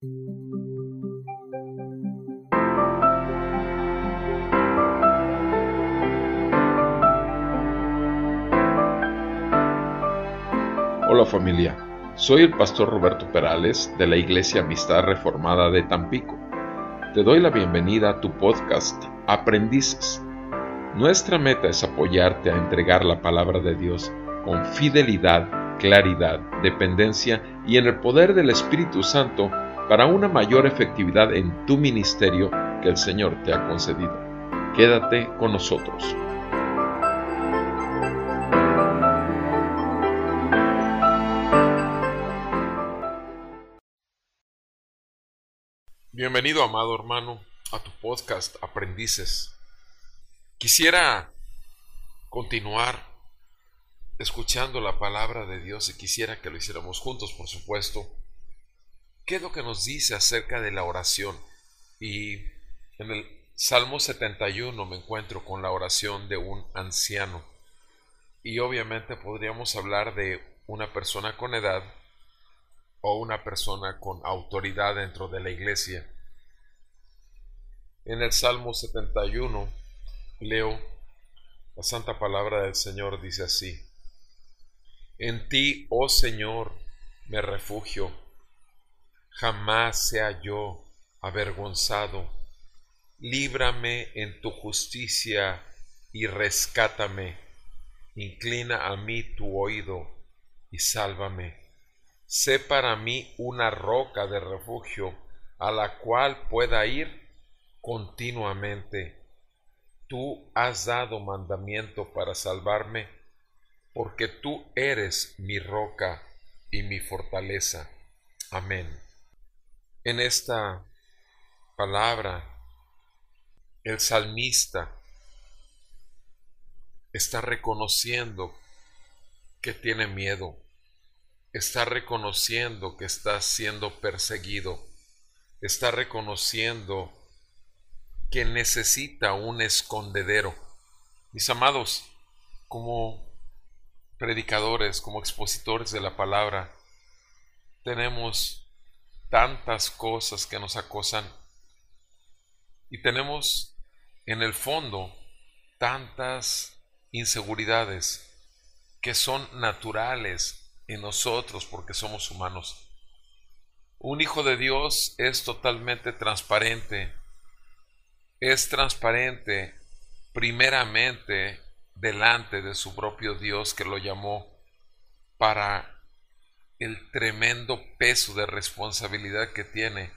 Hola familia, soy el pastor Roberto Perales de la Iglesia Amistad Reformada de Tampico. Te doy la bienvenida a tu podcast Aprendices. Nuestra meta es apoyarte a entregar la palabra de Dios con fidelidad, claridad, dependencia y en el poder del Espíritu Santo para una mayor efectividad en tu ministerio que el Señor te ha concedido. Quédate con nosotros. Bienvenido, amado hermano, a tu podcast Aprendices. Quisiera continuar escuchando la palabra de Dios y quisiera que lo hiciéramos juntos, por supuesto. ¿Qué es lo que nos dice acerca de la oración? Y en el Salmo 71 me encuentro con la oración de un anciano. Y obviamente podríamos hablar de una persona con edad o una persona con autoridad dentro de la iglesia. En el Salmo 71 leo la santa palabra del Señor dice así, En ti, oh Señor, me refugio jamás sea yo avergonzado. Líbrame en tu justicia y rescátame. Inclina a mí tu oído y sálvame. Sé para mí una roca de refugio a la cual pueda ir continuamente. Tú has dado mandamiento para salvarme, porque tú eres mi roca y mi fortaleza. Amén. En esta palabra, el salmista está reconociendo que tiene miedo, está reconociendo que está siendo perseguido, está reconociendo que necesita un escondedero. Mis amados, como predicadores, como expositores de la palabra, tenemos tantas cosas que nos acosan y tenemos en el fondo tantas inseguridades que son naturales en nosotros porque somos humanos. Un hijo de Dios es totalmente transparente. Es transparente primeramente delante de su propio Dios que lo llamó para el tremendo peso de responsabilidad que tiene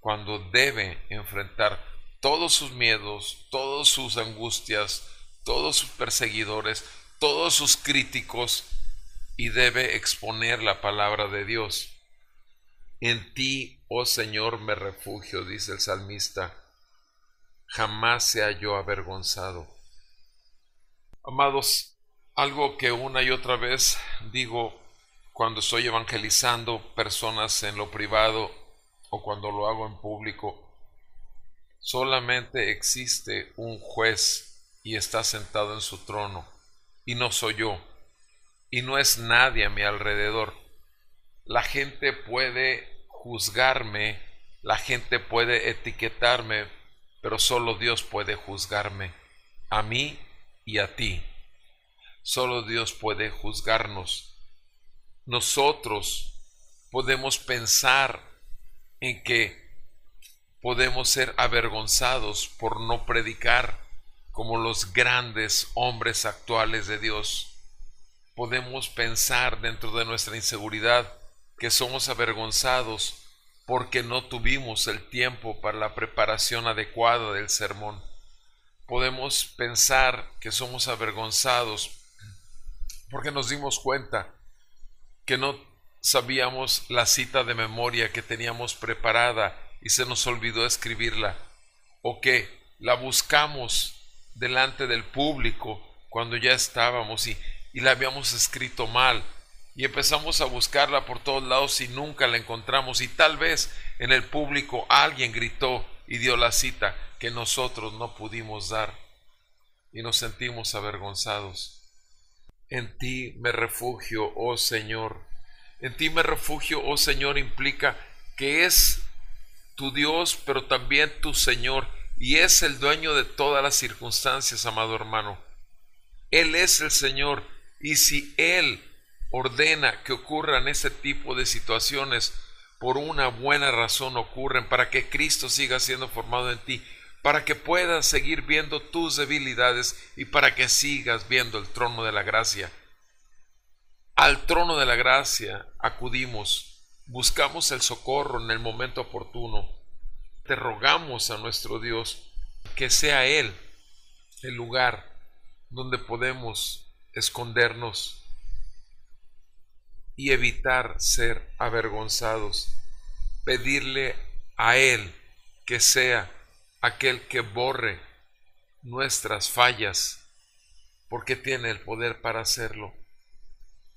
cuando debe enfrentar todos sus miedos, todas sus angustias, todos sus perseguidores, todos sus críticos y debe exponer la palabra de Dios. En ti, oh Señor, me refugio, dice el salmista, jamás sea yo avergonzado. Amados, algo que una y otra vez digo cuando estoy evangelizando personas en lo privado o cuando lo hago en público, solamente existe un juez y está sentado en su trono, y no soy yo, y no es nadie a mi alrededor. La gente puede juzgarme, la gente puede etiquetarme, pero solo Dios puede juzgarme, a mí y a ti. Solo Dios puede juzgarnos nosotros podemos pensar en que podemos ser avergonzados por no predicar como los grandes hombres actuales de Dios. Podemos pensar dentro de nuestra inseguridad que somos avergonzados porque no tuvimos el tiempo para la preparación adecuada del sermón. Podemos pensar que somos avergonzados porque nos dimos cuenta que no sabíamos la cita de memoria que teníamos preparada y se nos olvidó escribirla, o que la buscamos delante del público cuando ya estábamos y, y la habíamos escrito mal y empezamos a buscarla por todos lados y nunca la encontramos y tal vez en el público alguien gritó y dio la cita que nosotros no pudimos dar y nos sentimos avergonzados. En ti me refugio, oh Señor. En ti me refugio, oh Señor, implica que es tu Dios, pero también tu Señor, y es el dueño de todas las circunstancias, amado hermano. Él es el Señor, y si Él ordena que ocurran este tipo de situaciones, por una buena razón ocurren, para que Cristo siga siendo formado en ti, para que puedas seguir viendo tus debilidades y para que sigas viendo el trono de la gracia. Al trono de la gracia acudimos, buscamos el socorro en el momento oportuno. Te rogamos a nuestro Dios que sea Él el lugar donde podemos escondernos y evitar ser avergonzados. Pedirle a Él que sea aquel que borre nuestras fallas, porque tiene el poder para hacerlo.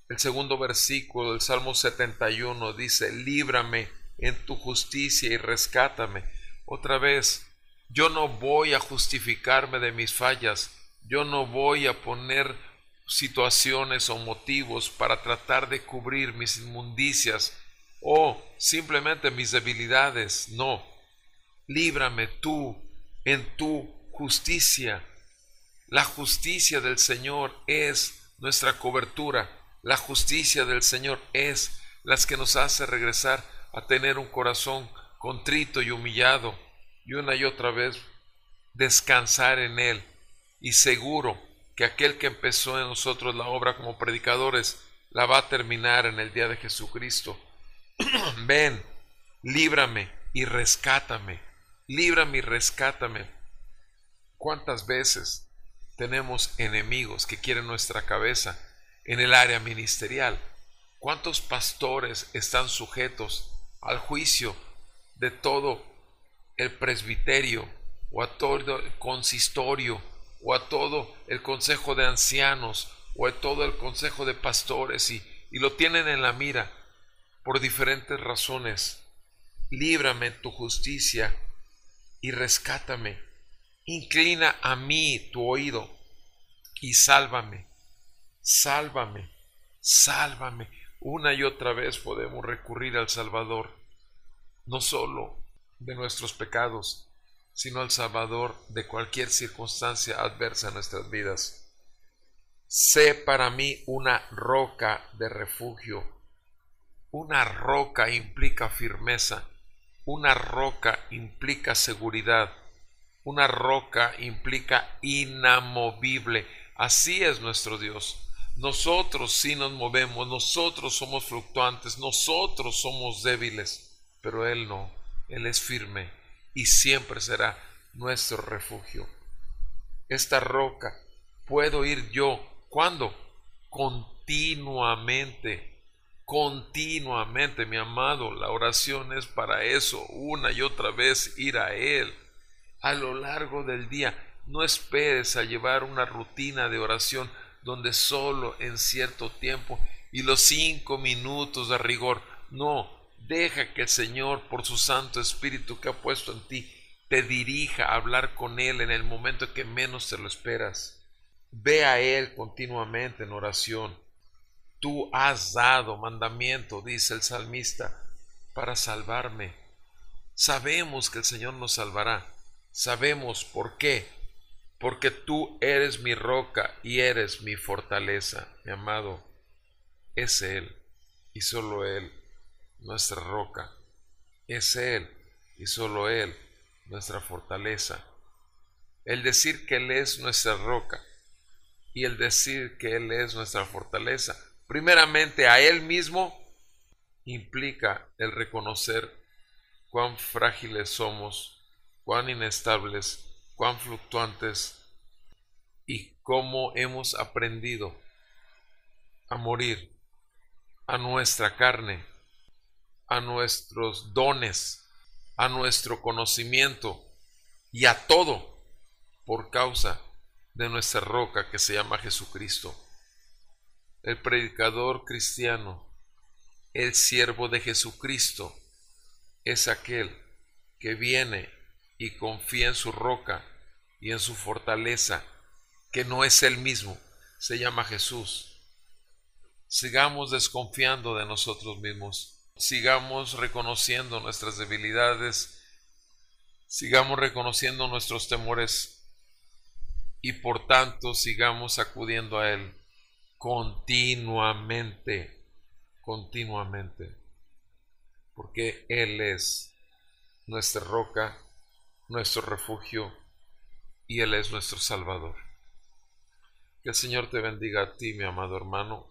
El segundo versículo del Salmo 71 dice, líbrame en tu justicia y rescátame. Otra vez, yo no voy a justificarme de mis fallas, yo no voy a poner situaciones o motivos para tratar de cubrir mis inmundicias o simplemente mis debilidades. No, líbrame tú en tu justicia. La justicia del Señor es nuestra cobertura. La justicia del Señor es las que nos hace regresar a tener un corazón contrito y humillado y una y otra vez descansar en Él y seguro que aquel que empezó en nosotros la obra como predicadores la va a terminar en el día de Jesucristo. Ven, líbrame y rescátame, líbrame y rescátame. ¿Cuántas veces tenemos enemigos que quieren nuestra cabeza? en el área ministerial. ¿Cuántos pastores están sujetos al juicio de todo el presbiterio o a todo el consistorio o a todo el consejo de ancianos o a todo el consejo de pastores y, y lo tienen en la mira por diferentes razones? Líbrame tu justicia y rescátame. Inclina a mí tu oído y sálvame sálvame, sálvame. Una y otra vez podemos recurrir al Salvador, no solo de nuestros pecados, sino al Salvador de cualquier circunstancia adversa en nuestras vidas. Sé para mí una roca de refugio. Una roca implica firmeza, una roca implica seguridad, una roca implica inamovible. Así es nuestro Dios. Nosotros sí nos movemos, nosotros somos fluctuantes, nosotros somos débiles, pero Él no, Él es firme y siempre será nuestro refugio. Esta roca puedo ir yo, ¿cuándo? Continuamente, continuamente, mi amado, la oración es para eso, una y otra vez ir a Él a lo largo del día. No esperes a llevar una rutina de oración donde solo en cierto tiempo y los cinco minutos de rigor. No, deja que el Señor, por su Santo Espíritu que ha puesto en ti, te dirija a hablar con Él en el momento que menos te lo esperas. Ve a Él continuamente en oración. Tú has dado mandamiento, dice el salmista, para salvarme. Sabemos que el Señor nos salvará. Sabemos por qué porque tú eres mi roca y eres mi fortaleza, mi amado. Es Él y solo Él, nuestra roca. Es Él y solo Él, nuestra fortaleza. El decir que Él es nuestra roca y el decir que Él es nuestra fortaleza, primeramente a Él mismo, implica el reconocer cuán frágiles somos, cuán inestables cuán fluctuantes y cómo hemos aprendido a morir a nuestra carne, a nuestros dones, a nuestro conocimiento y a todo por causa de nuestra roca que se llama Jesucristo. El predicador cristiano, el siervo de Jesucristo, es aquel que viene y confía en su roca y en su fortaleza, que no es el mismo, se llama Jesús. Sigamos desconfiando de nosotros mismos, sigamos reconociendo nuestras debilidades sigamos reconociendo nuestros temores y por tanto sigamos acudiendo a Él continuamente, continuamente, porque Él es nuestra roca, nuestro refugio y Él es nuestro Salvador. Que el Señor te bendiga a ti, mi amado hermano,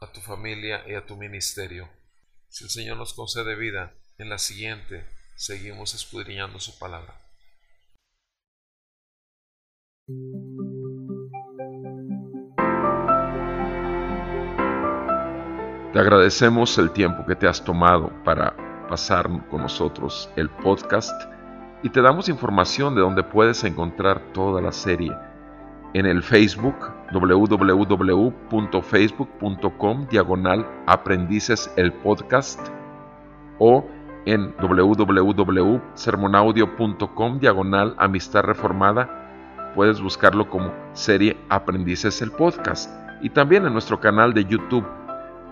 a tu familia y a tu ministerio. Si el Señor nos concede vida, en la siguiente seguimos escudriñando su palabra. Te agradecemos el tiempo que te has tomado para pasar con nosotros el podcast y te damos información de donde puedes encontrar toda la serie en el Facebook www.facebook.com diagonal aprendices el podcast o en www.sermonaudio.com diagonal amistad reformada. Puedes buscarlo como serie aprendices el podcast. Y también en nuestro canal de YouTube